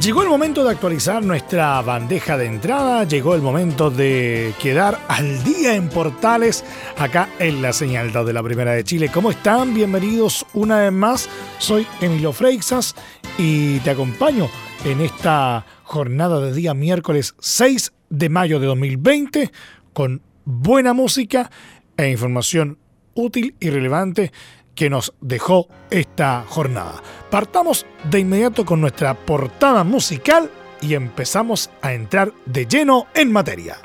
Llegó el momento de actualizar nuestra bandeja de entrada, llegó el momento de quedar al día en Portales, acá en la señal de la Primera de Chile. ¿Cómo están? Bienvenidos una vez más. Soy Emilio Freixas y te acompaño en esta jornada de día miércoles 6 de mayo de 2020 con buena música e información útil y relevante que nos dejó esta jornada. Partamos de inmediato con nuestra portada musical y empezamos a entrar de lleno en materia.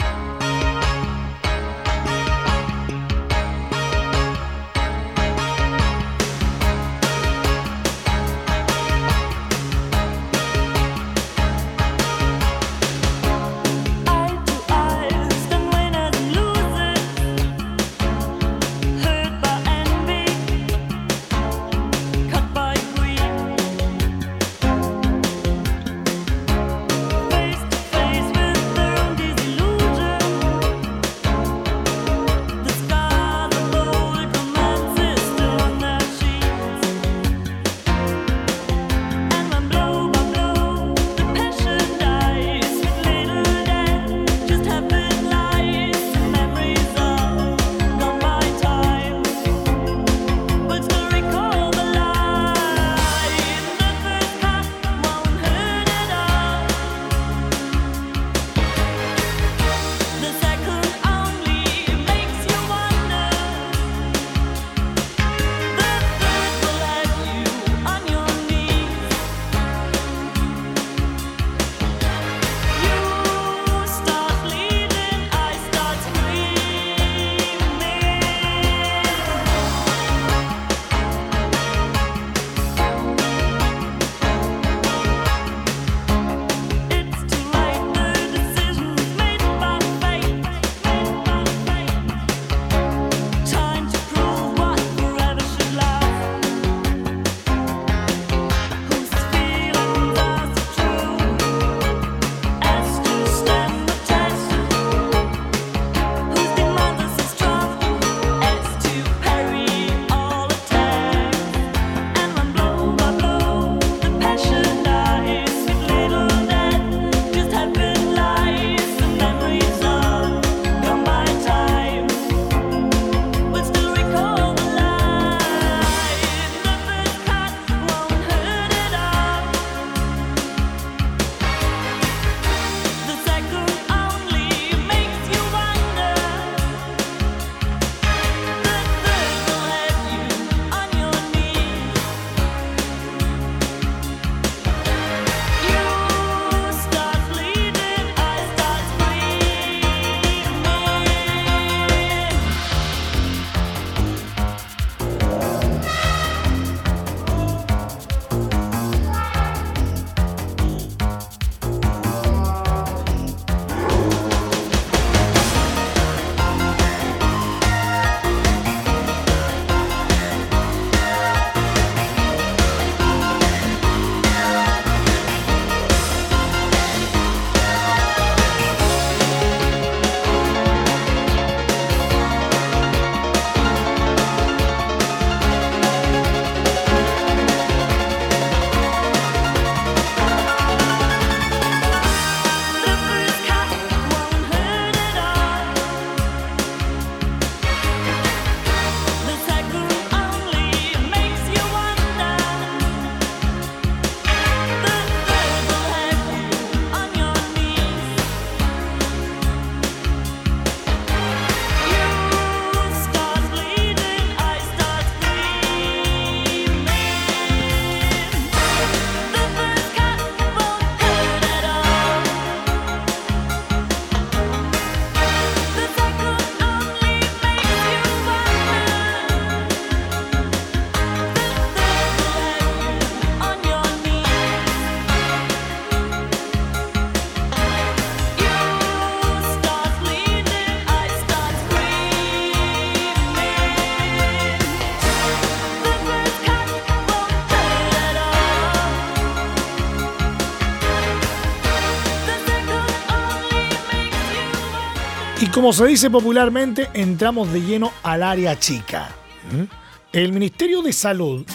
Como se dice popularmente, entramos de lleno al área chica. ¿Mm? El Ministerio de Salud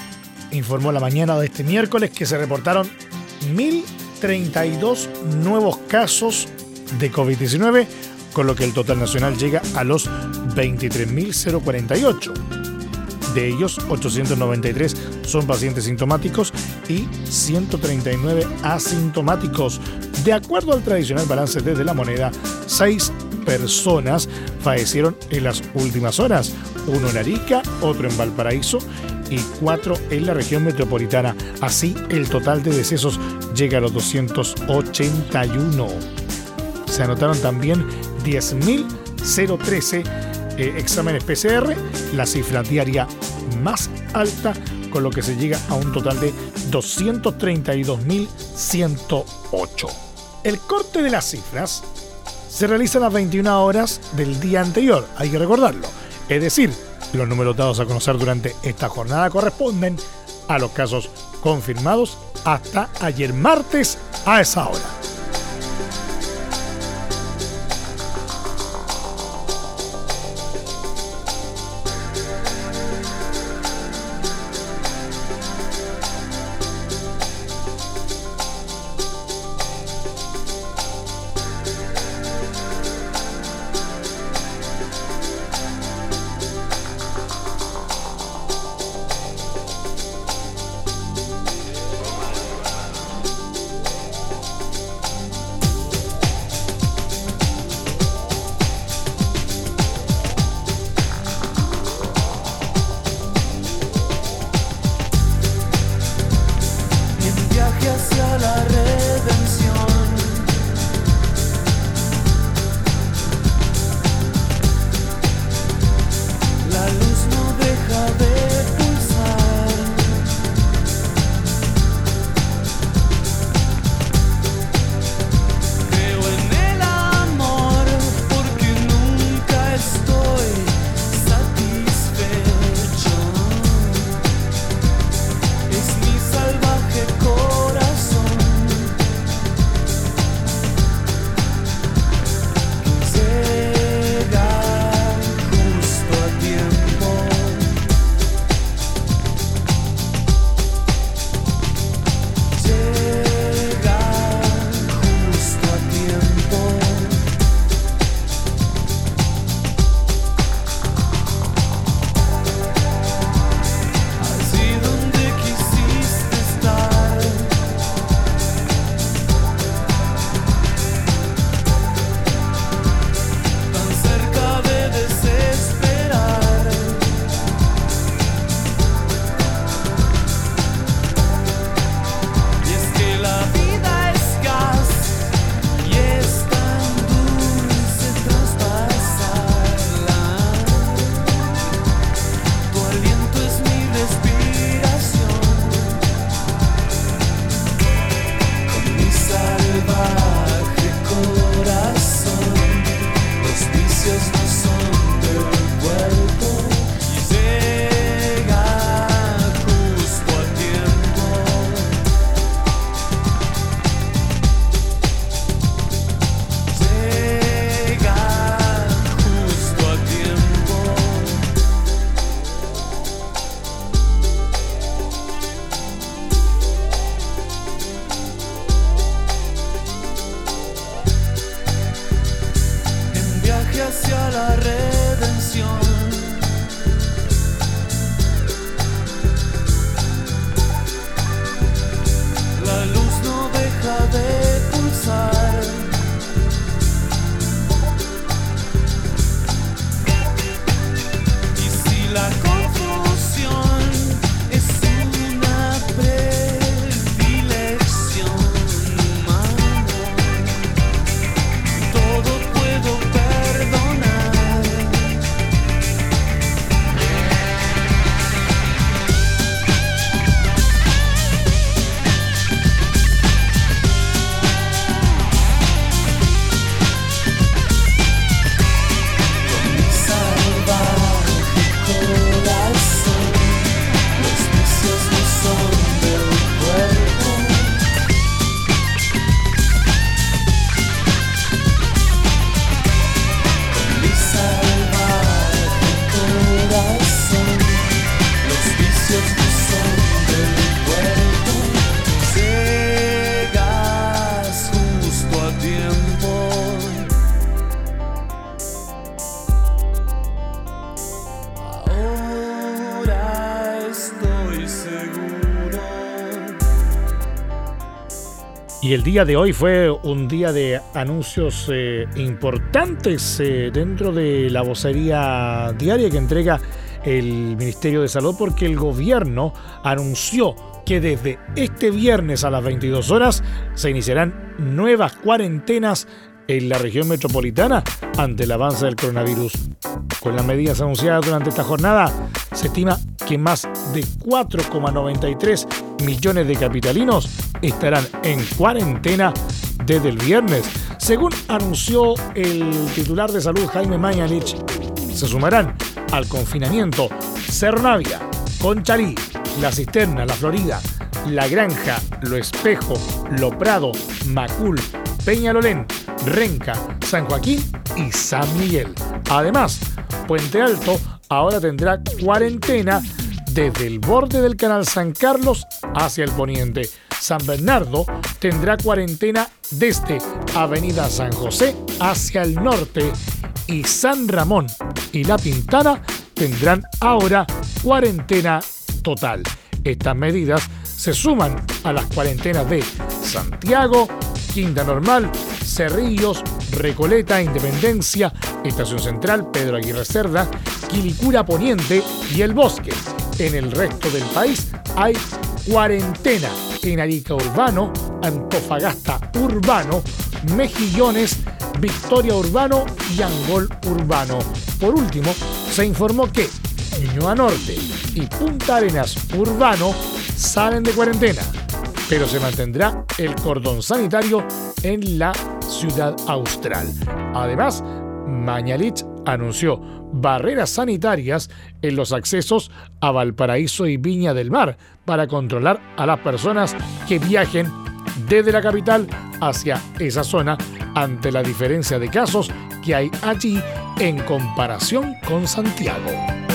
informó la mañana de este miércoles que se reportaron 1.032 nuevos casos de COVID-19, con lo que el total nacional llega a los 23.048. De ellos, 893 son pacientes sintomáticos y 139 asintomáticos. De acuerdo al tradicional balance desde la moneda, 6 personas fallecieron en las últimas horas, uno en Arica, otro en Valparaíso y cuatro en la región metropolitana. Así, el total de decesos llega a los 281. Se anotaron también 10.013 eh, exámenes PCR, la cifra diaria más alta, con lo que se llega a un total de 232.108. El corte de las cifras se realiza a las 21 horas del día anterior, hay que recordarlo. Es decir, los números dados a conocer durante esta jornada corresponden a los casos confirmados hasta ayer martes a esa hora. Y el día de hoy fue un día de anuncios eh, importantes eh, dentro de la vocería diaria que entrega el Ministerio de Salud porque el gobierno anunció que desde este viernes a las 22 horas se iniciarán nuevas cuarentenas en la región metropolitana ante el avance del coronavirus. Con las medidas anunciadas durante esta jornada, se estima que más de 4,93 millones de capitalinos estarán en cuarentena desde el viernes. Según anunció el titular de salud Jaime Mañalich, se sumarán al confinamiento Cernavia, Conchalí, La Cisterna, La Florida, La Granja, Lo Espejo, Lo Prado, Macul, Peñalolén, Renca, San Joaquín y San Miguel. Además, Puente Alto ahora tendrá cuarentena desde el borde del canal San Carlos hacia el poniente. San Bernardo tendrá cuarentena desde Avenida San José hacia el norte y San Ramón y La Pintana tendrán ahora cuarentena total. Estas medidas se suman a las cuarentenas de Santiago, Quinta Normal, Cerrillos, Recoleta, Independencia, Estación Central, Pedro Aguirre Cerda, Quilicura Poniente y El Bosque. En el resto del país hay cuarentena en Arica Urbano, Antofagasta Urbano, Mejillones, Victoria Urbano y Angol Urbano. Por último, se informó que Ñuñoa Norte y Punta Arenas Urbano salen de cuarentena, pero se mantendrá el cordón sanitario en la ciudad austral. Además, Mañalich anunció barreras sanitarias en los accesos a Valparaíso y Viña del Mar para controlar a las personas que viajen desde la capital hacia esa zona ante la diferencia de casos que hay allí en comparación con Santiago.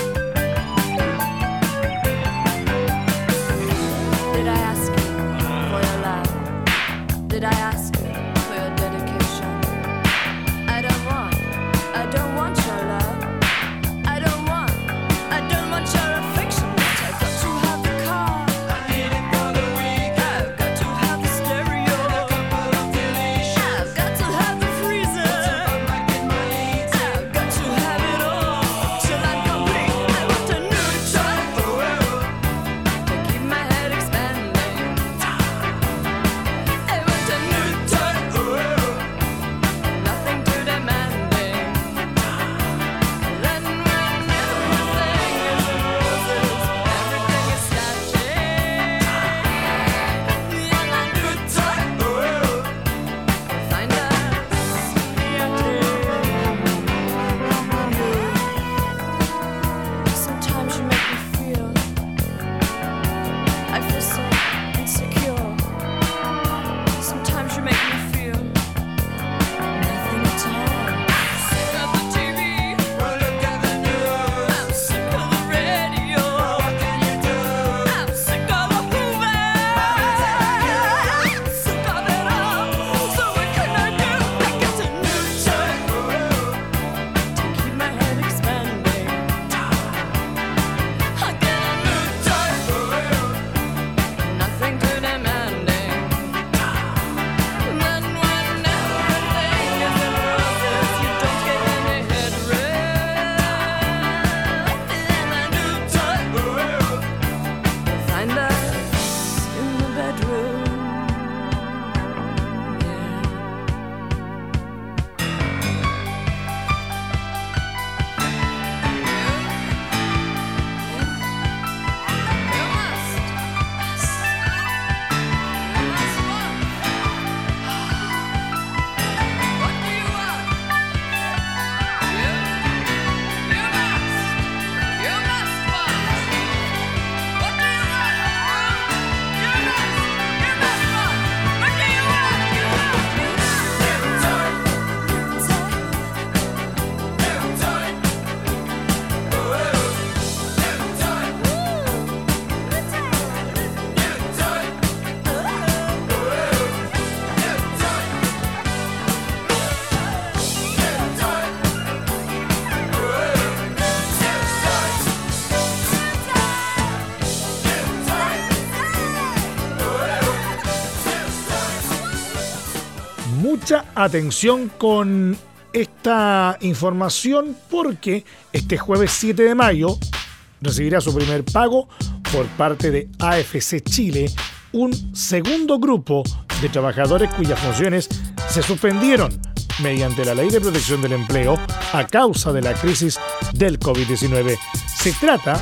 Atención con esta información porque este jueves 7 de mayo recibirá su primer pago por parte de AFC Chile, un segundo grupo de trabajadores cuyas funciones se suspendieron mediante la Ley de Protección del Empleo a causa de la crisis del COVID-19. Se trata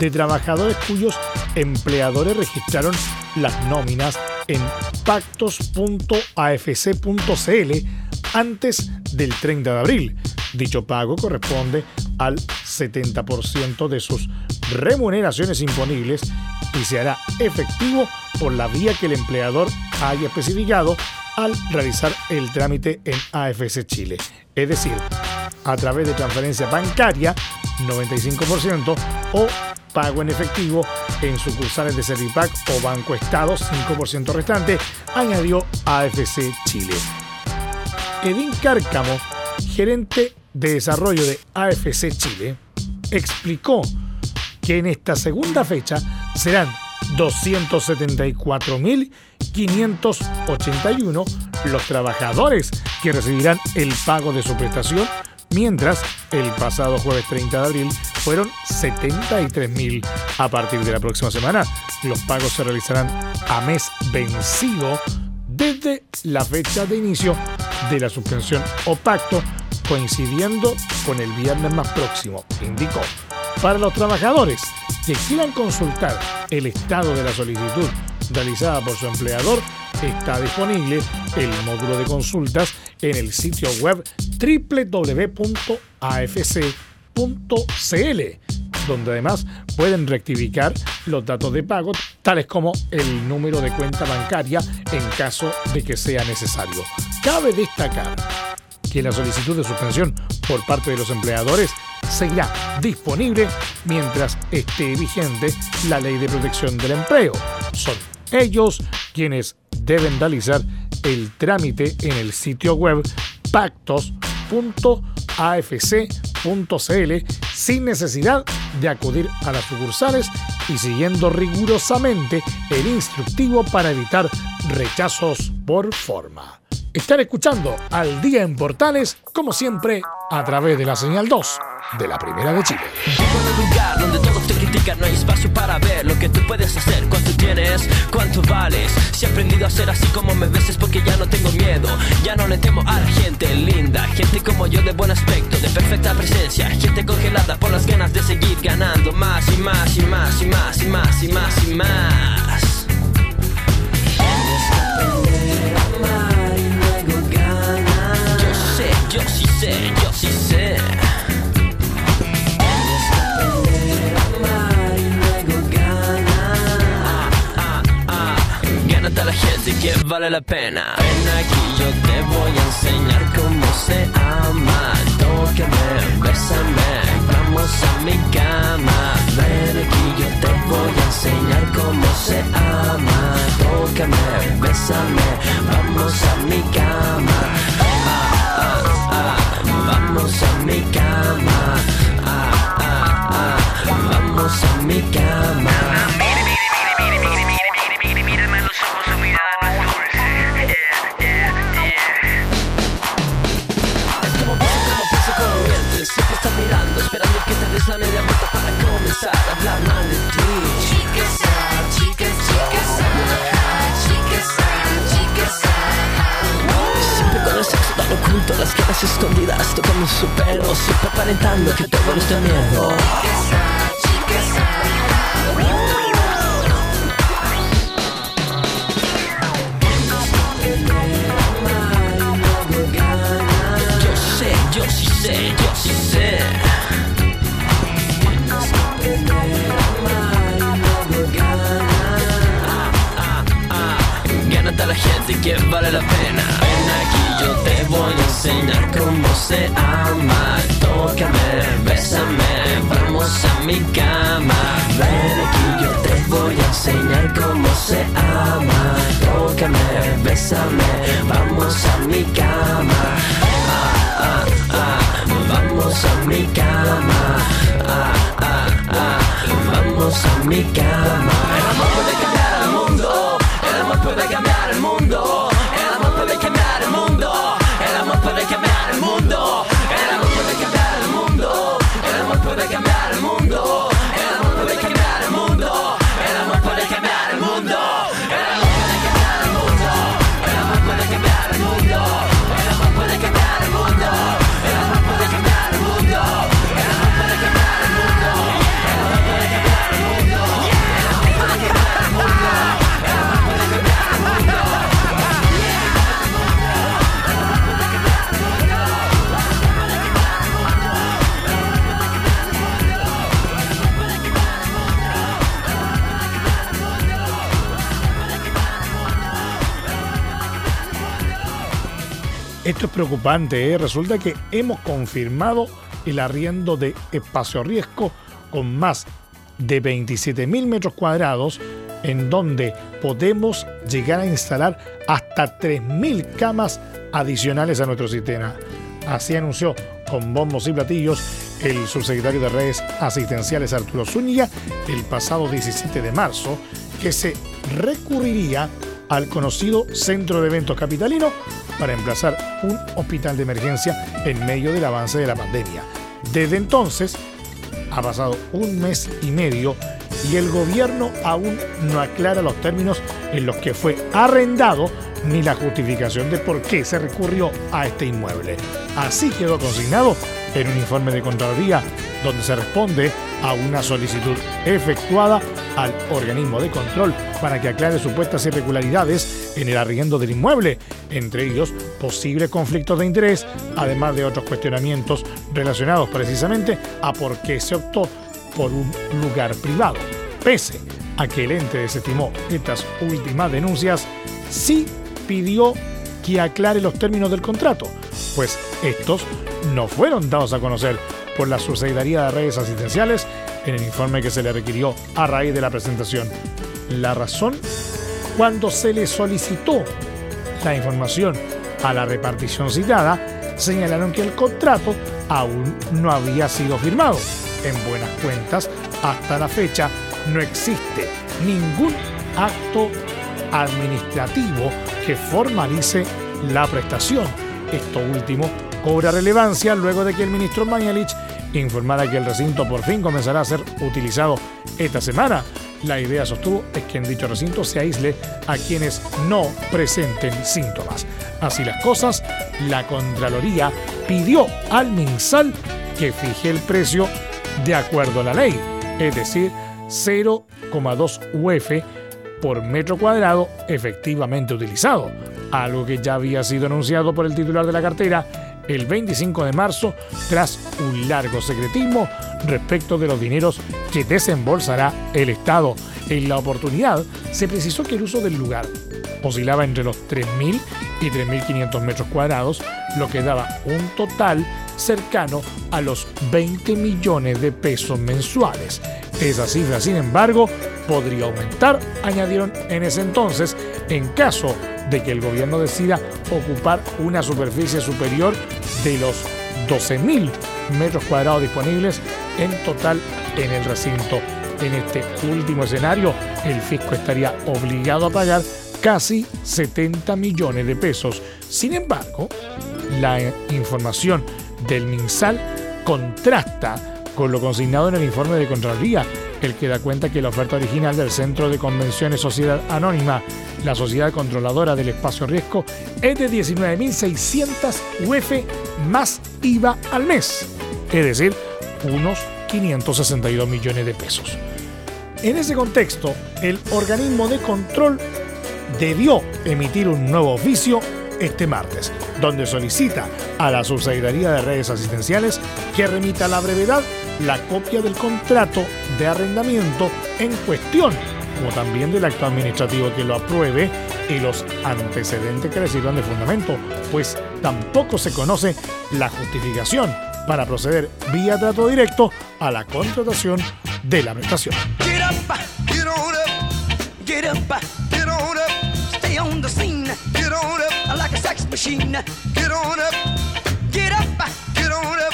de trabajadores cuyos empleadores registraron las nóminas en pactos.afc.cl antes del 30 de abril. Dicho pago corresponde al 70% de sus remuneraciones imponibles y se hará efectivo por la vía que el empleador haya especificado al realizar el trámite en AFC Chile. Es decir, a través de transferencia bancaria, 95%, o pago en efectivo en sucursales de Servipac o Banco Estado, 5% restante, añadió AFC Chile. Edín Cárcamo, gerente de desarrollo de AFC Chile, explicó que en esta segunda fecha serán 274.581 los trabajadores que recibirán el pago de su prestación, mientras el pasado jueves 30 de abril fueron 73.000. A partir de la próxima semana, los pagos se realizarán a mes vencido desde la fecha de inicio de la suspensión o pacto, coincidiendo con el viernes más próximo, indicó. Para los trabajadores que quieran consultar el estado de la solicitud realizada por su empleador, está disponible el módulo de consultas en el sitio web www.afc.cl donde además pueden rectificar los datos de pago, tales como el número de cuenta bancaria en caso de que sea necesario. Cabe destacar que la solicitud de suspensión por parte de los empleadores seguirá disponible mientras esté vigente la ley de protección del empleo. Son ellos quienes deben realizar el trámite en el sitio web pactos.afc.cl sin necesidad de acudir a las sucursales y siguiendo rigurosamente el instructivo para evitar rechazos por forma. Están escuchando al día en Portales, como siempre, a través de la señal 2 de la Primera de Chile. No hay espacio para ver lo que tú puedes hacer, cuánto tienes, cuánto vales. Si he aprendido a ser así como me ves es porque ya no tengo miedo, ya no le temo a la gente linda, gente como yo de buen aspecto, de perfecta presencia, gente congelada por las ganas de seguir ganando más y más y más y más y más y más y más. Yo la pena. Ven aquí, yo te voy a enseñar cómo se ama. Tócame, bésame, vamos a mi cama. Ven aquí, yo te voy a enseñar cómo se ama. Tócame, bésame, vamos a mi cama. Vamos a mi cama. Vamos a mi cama. Oculto, las ganas escondidas Tocando su pelo, siempre aparentando que todo les da miedo Yo sé, yo sí sé, yo sí sé. Gánate a la gente que vale la pena Ven aquí, yo voy a enseñar cómo se ama. Tócame, bésame, vamos a mi cama. Ven aquí, yo te voy a enseñar cómo se ama. Tócame, bésame, vamos a mi cama. Ah, ah, ah, vamos a mi cama. Ah, ah, ah, vamos a mi cama Es preocupante, ¿eh? resulta que hemos confirmado el arriendo de espacio riesgo con más de 27.000 metros cuadrados en donde podemos llegar a instalar hasta 3.000 camas adicionales a nuestro sistema. Así anunció con bombos y platillos el subsecretario de redes asistenciales Arturo Zúñiga el pasado 17 de marzo que se recurriría al conocido Centro de Eventos Capitalino para emplazar un hospital de emergencia en medio del avance de la pandemia. Desde entonces, ha pasado un mes y medio y el gobierno aún no aclara los términos en los que fue arrendado ni la justificación de por qué se recurrió a este inmueble. Así quedó consignado en un informe de Contraloría donde se responde a una solicitud efectuada al organismo de control para que aclare supuestas irregularidades en el arriendo del inmueble, entre ellos posibles conflictos de interés, además de otros cuestionamientos relacionados precisamente a por qué se optó por un lugar privado. Pese a que el ente desestimó estas últimas denuncias, sí pidió que aclare los términos del contrato, pues estos no fueron dados a conocer por la Subsecretaría de Redes Asistenciales en el informe que se le requirió a raíz de la presentación. La razón, cuando se le solicitó la información a la repartición citada, señalaron que el contrato aún no había sido firmado. En buenas cuentas, hasta la fecha, no existe ningún acto administrativo que formalice la prestación. Esto último cobra relevancia luego de que el ministro Mañalich informara que el recinto por fin comenzará a ser utilizado esta semana. La idea, sostuvo, es que en dicho recinto se aísle a quienes no presenten síntomas. Así las cosas, la Contraloría pidió al MinSal que fije el precio de acuerdo a la ley, es decir, 0,2 UF por metro cuadrado efectivamente utilizado, algo que ya había sido anunciado por el titular de la cartera el 25 de marzo tras un largo secretismo respecto de los dineros que desembolsará el Estado. En la oportunidad se precisó que el uso del lugar oscilaba entre los 3.000 y 3.500 metros cuadrados, lo que daba un total cercano a los 20 millones de pesos mensuales. Esa cifra, sin embargo, podría aumentar, añadieron en ese entonces, en caso de que el gobierno decida ocupar una superficie superior de los 12.000 metros cuadrados disponibles en total en el recinto. En este último escenario, el fisco estaría obligado a pagar casi 70 millones de pesos. Sin embargo, la información del MinSal contrasta con lo consignado en el informe de Contraloría, el que da cuenta que la oferta original del Centro de Convenciones Sociedad Anónima, la sociedad controladora del espacio riesgo, es de 19.600 UF más IVA al mes, es decir, unos 562 millones de pesos. En ese contexto, el organismo de control debió emitir un nuevo oficio este martes, donde solicita a la Subsecretaría de Redes Asistenciales que remita la brevedad la copia del contrato de arrendamiento en cuestión, como también del acto administrativo que lo apruebe y los antecedentes que le sirvan de fundamento, pues tampoco se conoce la justificación para proceder vía trato directo a la contratación de la prestación. get up, get on up,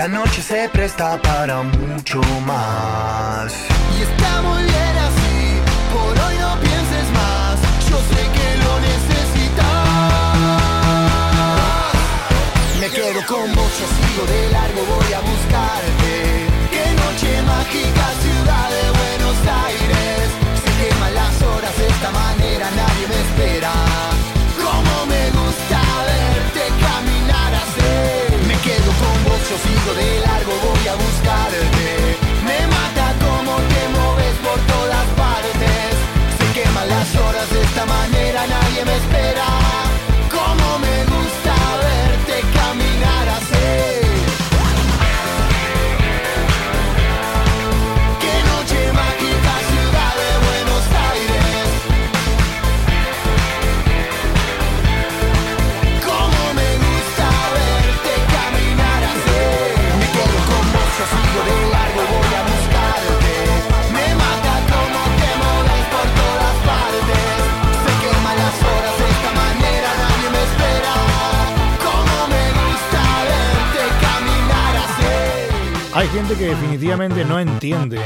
La noche se presta para mucho más. Y está muy bien así. Por hoy no pienses más. Yo sé que lo necesitas. Me quedo con vos, yo sigo de largo, voy a buscarte. Qué noche mágica, ciudad de Buenos Aires. Se queman las horas de esta manera, nadie me espera. Yo sigo de largo, voy a buscarte. Me mata como te moves por todas partes. Se queman las horas de esta manera, nadie me espera. Hay gente que definitivamente no entiende. ¿eh?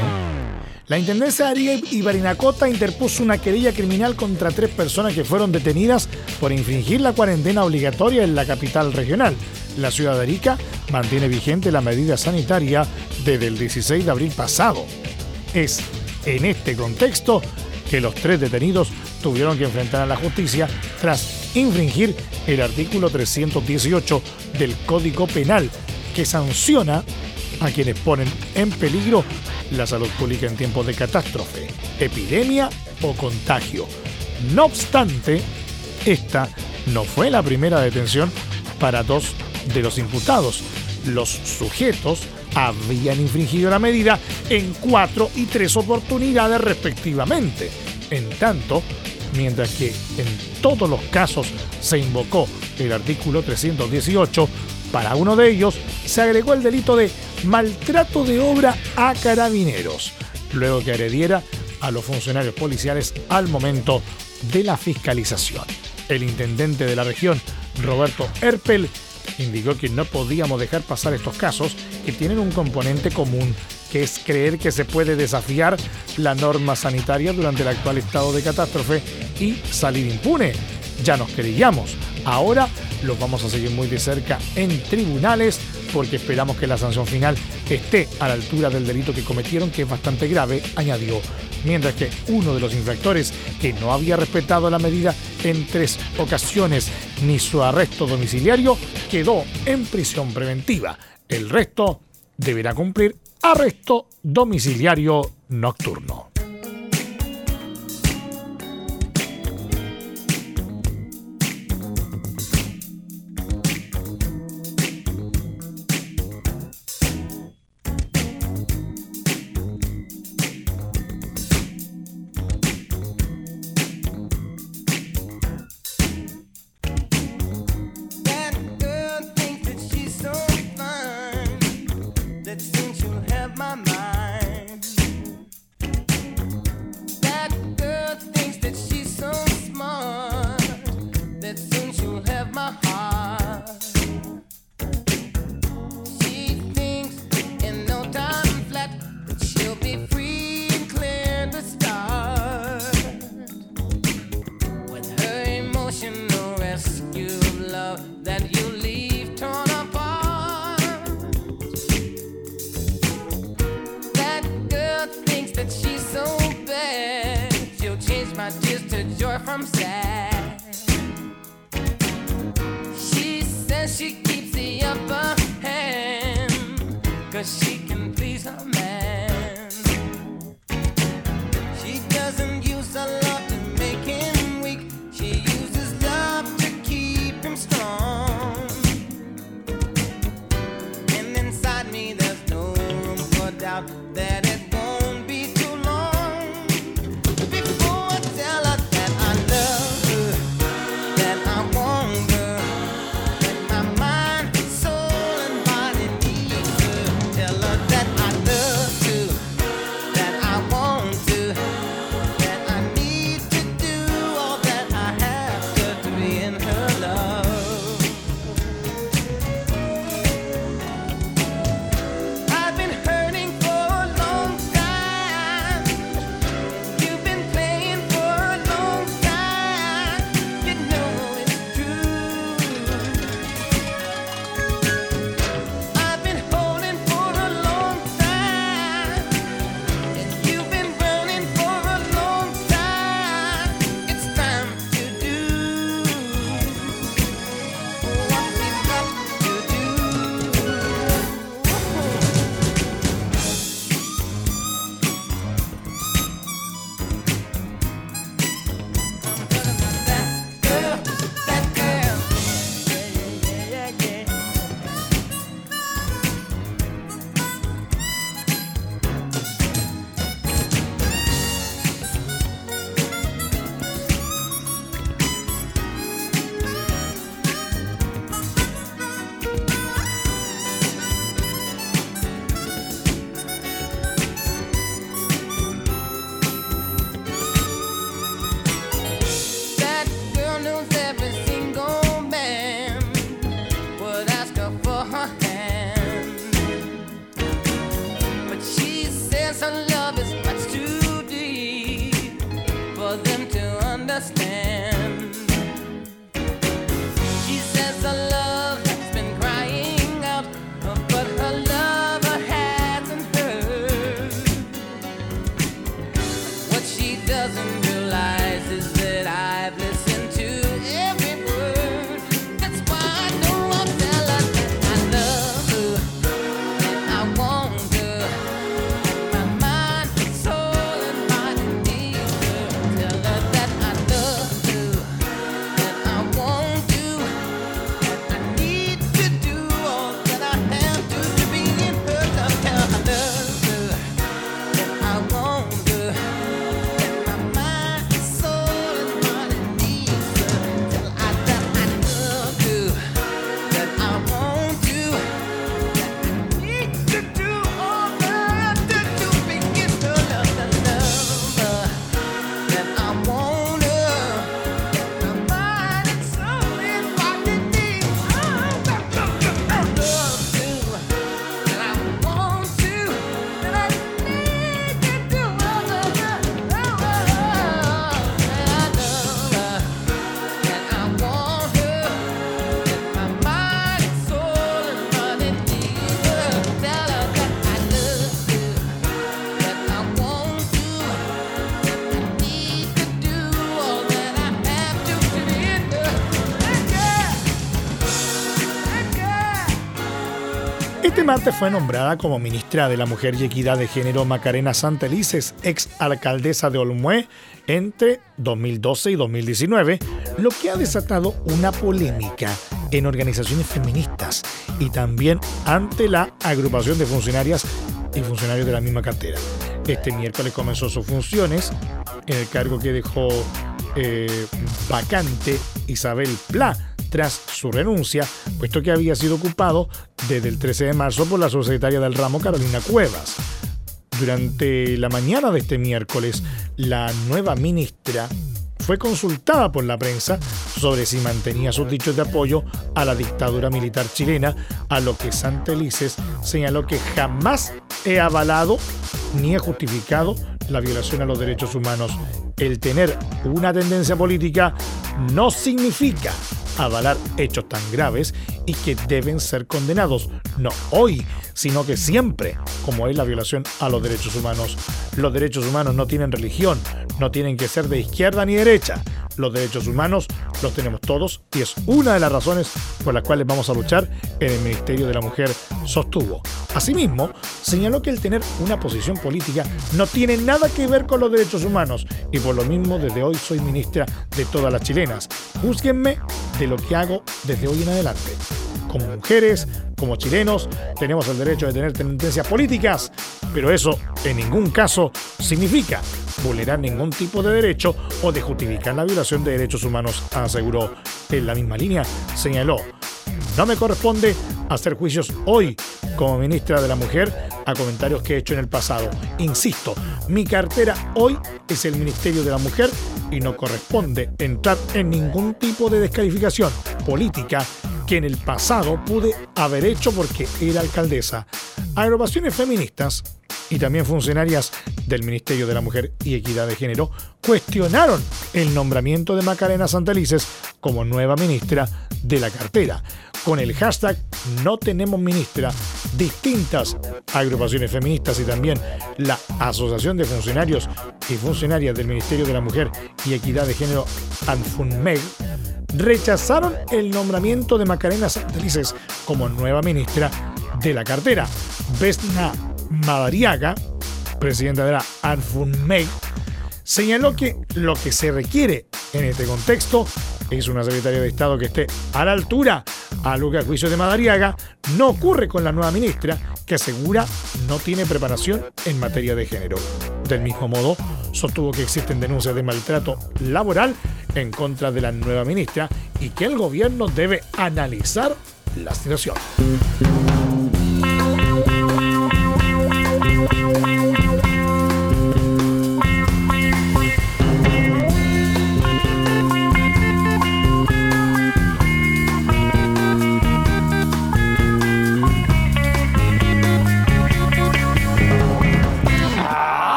La Intendencia de Arica interpuso una querella criminal contra tres personas que fueron detenidas por infringir la cuarentena obligatoria en la capital regional. La ciudad de Arica mantiene vigente la medida sanitaria desde el 16 de abril pasado. Es en este contexto que los tres detenidos tuvieron que enfrentar a la justicia tras infringir el artículo 318 del Código Penal que sanciona a quienes ponen en peligro la salud pública en tiempos de catástrofe, epidemia o contagio. No obstante, esta no fue la primera detención para dos de los imputados. Los sujetos habían infringido la medida en cuatro y tres oportunidades respectivamente. En tanto, mientras que en todos los casos se invocó el artículo 318, para uno de ellos se agregó el delito de maltrato de obra a carabineros, luego que agrediera a los funcionarios policiales al momento de la fiscalización. El intendente de la región, Roberto Erpel, indicó que no podíamos dejar pasar estos casos que tienen un componente común, que es creer que se puede desafiar la norma sanitaria durante el actual estado de catástrofe y salir impune. Ya nos querellamos. Ahora los vamos a seguir muy de cerca en tribunales porque esperamos que la sanción final esté a la altura del delito que cometieron, que es bastante grave, añadió. Mientras que uno de los infractores que no había respetado la medida en tres ocasiones ni su arresto domiciliario quedó en prisión preventiva. El resto deberá cumplir arresto domiciliario nocturno. understand. Fue nombrada como ministra de la Mujer y Equidad de Género Macarena Santelices, ex alcaldesa de Olmué, entre 2012 y 2019, lo que ha desatado una polémica en organizaciones feministas y también ante la agrupación de funcionarias y funcionarios de la misma cartera. Este miércoles comenzó sus funciones en el cargo que dejó eh, vacante Isabel Pla tras su renuncia, puesto que había sido ocupado desde el 13 de marzo por la subsecretaria del ramo Carolina Cuevas. Durante la mañana de este miércoles, la nueva ministra fue consultada por la prensa sobre si mantenía sus dichos de apoyo a la dictadura militar chilena, a lo que Santelices señaló que jamás he avalado ni he justificado la violación a los derechos humanos. El tener una tendencia política no significa avalar hechos tan graves y que deben ser condenados, no hoy, sino que siempre, como es la violación a los derechos humanos. Los derechos humanos no tienen religión, no tienen que ser de izquierda ni derecha. Los derechos humanos los tenemos todos y es una de las razones por las cuales vamos a luchar en el Ministerio de la Mujer, sostuvo. Asimismo, señaló que el tener una posición política no tiene nada que ver con los derechos humanos y por lo mismo desde hoy soy ministra de todas las chilenas. Júzguenme de lo que hago desde hoy en adelante. Como mujeres, como chilenos, tenemos el derecho de tener tendencias políticas, pero eso en ningún caso significa vulnerar ningún tipo de derecho o de justificar la violación de derechos humanos, aseguró. En la misma línea, señaló, no me corresponde hacer juicios hoy como ministra de la Mujer a comentarios que he hecho en el pasado. Insisto, mi cartera hoy es el Ministerio de la Mujer y no corresponde entrar en ningún tipo de descalificación política que en el pasado pude haber hecho porque era alcaldesa. Agrupaciones feministas y también funcionarias del Ministerio de la Mujer y Equidad de Género cuestionaron el nombramiento de Macarena Santelices como nueva ministra de la cartera. Con el hashtag No tenemos ministra, distintas agrupaciones feministas y también la Asociación de Funcionarios y Funcionarias del Ministerio de la Mujer y Equidad de Género, ANFUNMEG, rechazaron el nombramiento de Macarena Santelices como nueva ministra de la cartera. Vesna Madariaga, presidenta de la ANFUNMEG, señaló que lo que se requiere en este contexto es una secretaria de Estado que esté a la altura, a lo que a juicio de Madariaga no ocurre con la nueva ministra, que asegura no tiene preparación en materia de género. Del mismo modo, sostuvo que existen denuncias de maltrato laboral en contra de la nueva ministra y que el gobierno debe analizar la situación.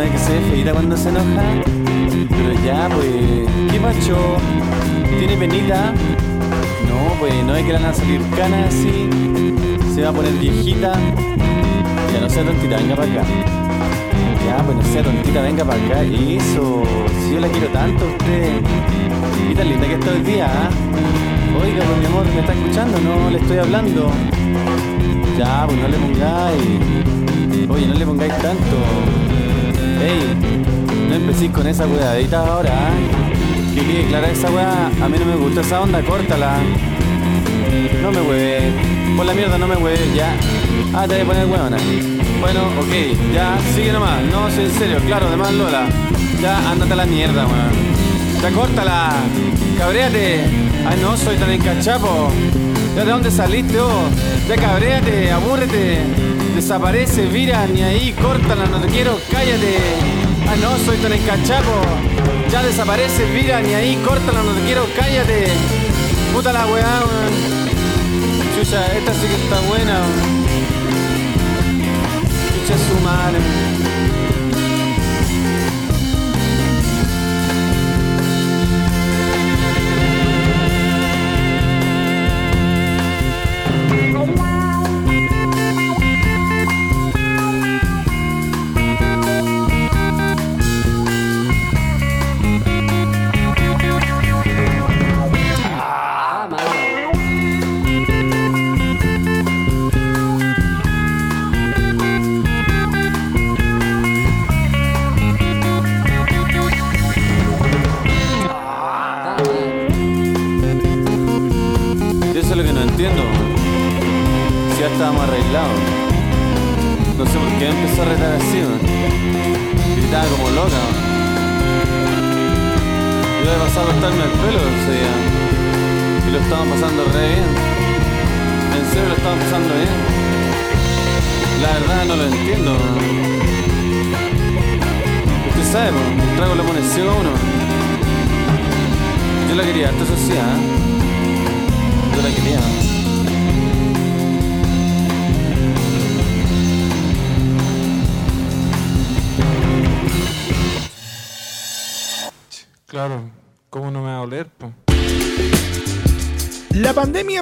No es que se ve feita cuando se enoja. Pero ya, pues, ¿qué macho? ¿Tiene penita? No, pues, no es que le van a salir canas así. Se va a poner viejita. Ya no sea tontita, venga para acá. Ya, pues no sea tontita, venga para acá. Eso, si yo la quiero tanto a usted. Y tan linda que está hoy día, ¿ah? Oiga, pues mi amor, ¿me está escuchando? No le estoy hablando. Ya, pues no le pongáis. Oye, no le pongáis tanto. Ey, no empecéis con esa weadita ahora, ¿ah? Que quede clara esa weá. A mí no me gusta esa onda, córtala. No me hueve. Por la mierda no me hueve, ya. Ah, te voy a poner huevona. Bueno, ok, ya, sigue nomás. No, sí, en serio, claro, además Lola. Ya, ándate a la mierda, weón. Ya, córtala. Cabréate. Ay, no, soy tan encachapo. ¿Ya de dónde saliste vos? Ya cabréate, abúrrete. Desaparece, vira, ni ahí, córtala, no te quiero, cállate. Ay, no, soy tan encachapo. Ya desaparece, vira, ni ahí, córtala, no te quiero, cállate. Puta la weá, weón. Chucha, esta sí que está buena. weón. Chucha su madre.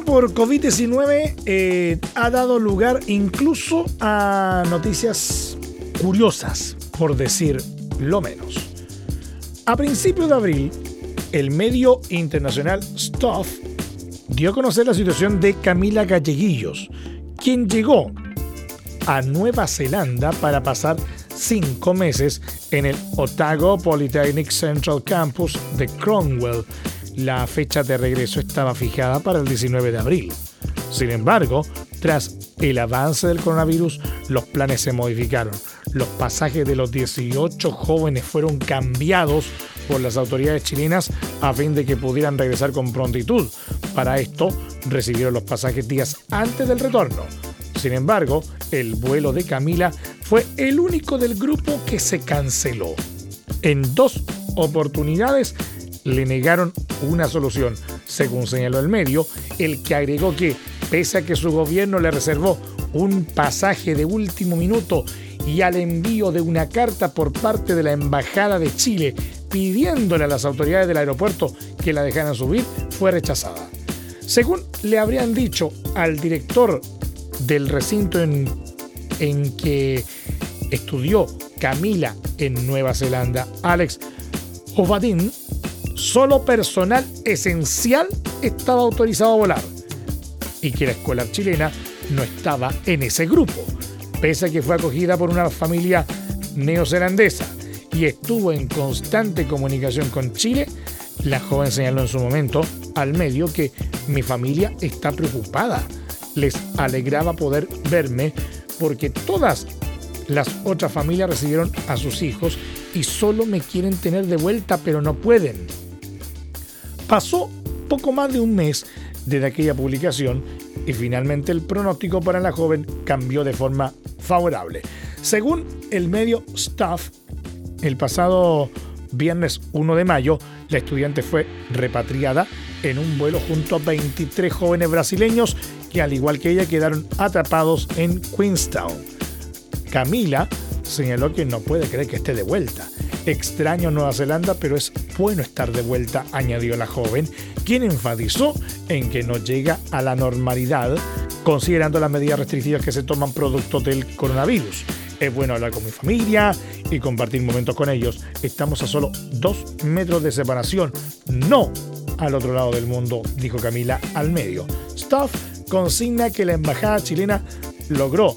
Por COVID-19 eh, ha dado lugar incluso a noticias curiosas, por decir lo menos. A principios de abril, el medio internacional Stuff dio a conocer la situación de Camila Galleguillos, quien llegó a Nueva Zelanda para pasar cinco meses en el Otago Polytechnic Central Campus de Cromwell. La fecha de regreso estaba fijada para el 19 de abril. Sin embargo, tras el avance del coronavirus, los planes se modificaron. Los pasajes de los 18 jóvenes fueron cambiados por las autoridades chilenas a fin de que pudieran regresar con prontitud. Para esto, recibieron los pasajes días antes del retorno. Sin embargo, el vuelo de Camila fue el único del grupo que se canceló. En dos oportunidades le negaron una solución, según señaló el medio, el que agregó que, pese a que su gobierno le reservó un pasaje de último minuto y al envío de una carta por parte de la Embajada de Chile pidiéndole a las autoridades del aeropuerto que la dejaran subir, fue rechazada. Según le habrían dicho al director del recinto en, en que estudió Camila en Nueva Zelanda, Alex Ovadin, solo personal esencial estaba autorizado a volar y que la escuela chilena no estaba en ese grupo, pese a que fue acogida por una familia neozelandesa y estuvo en constante comunicación con Chile, la joven señaló en su momento al medio que mi familia está preocupada. Les alegraba poder verme porque todas las otras familias recibieron a sus hijos y solo me quieren tener de vuelta, pero no pueden. Pasó poco más de un mes desde aquella publicación y finalmente el pronóstico para la joven cambió de forma favorable. Según el medio Staff, el pasado viernes 1 de mayo, la estudiante fue repatriada en un vuelo junto a 23 jóvenes brasileños que al igual que ella quedaron atrapados en Queenstown. Camila señaló que no puede creer que esté de vuelta. Extraño Nueva Zelanda, pero es bueno estar de vuelta, añadió la joven, quien enfatizó en que no llega a la normalidad considerando las medidas restrictivas que se toman producto del coronavirus. Es bueno hablar con mi familia y compartir momentos con ellos. Estamos a solo dos metros de separación, no al otro lado del mundo, dijo Camila al medio. Stuff consigna que la embajada chilena logró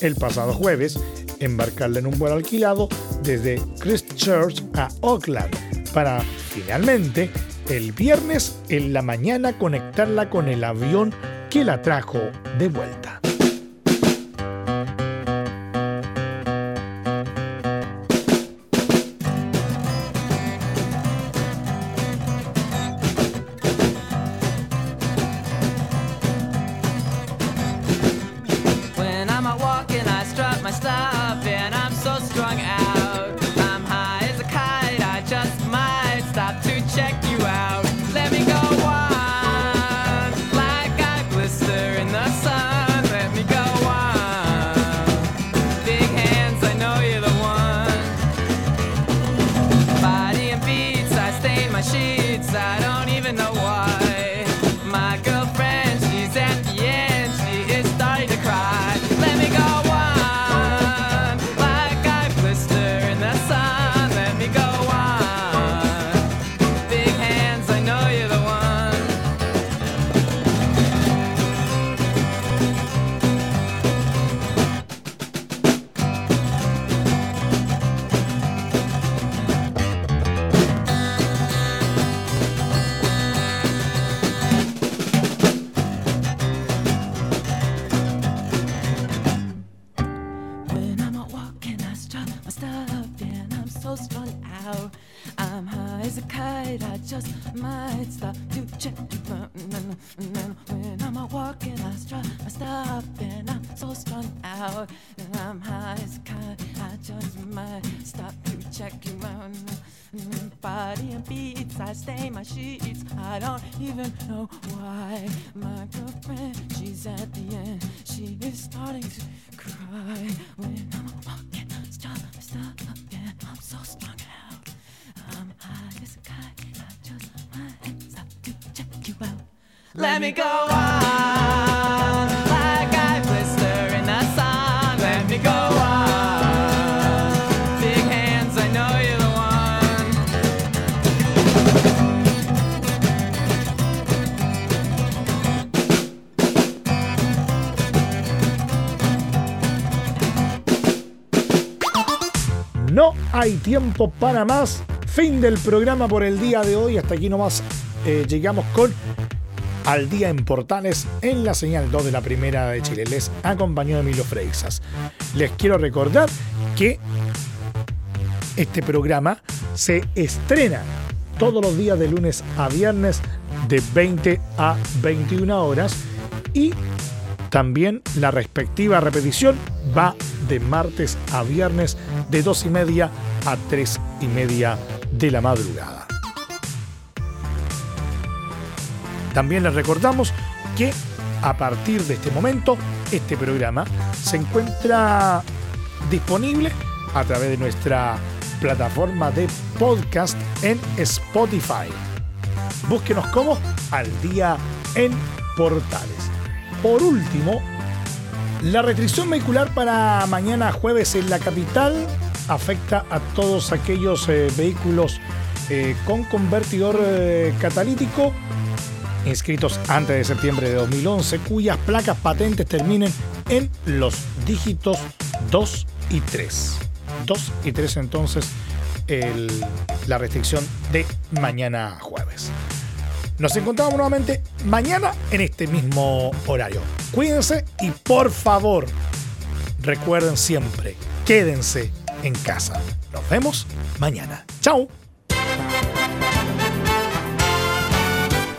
el pasado jueves embarcarla en un vuelo alquilado desde Christchurch a Auckland para finalmente el viernes en la mañana conectarla con el avión que la trajo de vuelta. No hay tiempo para más. Fin del programa por el día de hoy. Hasta aquí nomás eh, llegamos con Al Día en Portales en la señal 2 de la Primera de Chile. Les acompañó Emilio Freixas. Les quiero recordar que este programa se estrena todos los días de lunes a viernes de 20 a 21 horas y también la respectiva repetición va de martes a viernes de 2 y media a 3 y media de la madrugada. También les recordamos que a partir de este momento este programa se encuentra disponible a través de nuestra plataforma de podcast en Spotify. Búsquenos como Al Día en Portales. Por último, la restricción vehicular para mañana jueves en la capital afecta a todos aquellos eh, vehículos eh, con convertidor eh, catalítico inscritos antes de septiembre de 2011 cuyas placas patentes terminen en los dígitos 2 y 3. 2 y 3 entonces la restricción de mañana jueves. Nos encontramos nuevamente mañana en este mismo horario. Cuídense y por favor, recuerden siempre, quédense en casa. Nos vemos mañana. Chao.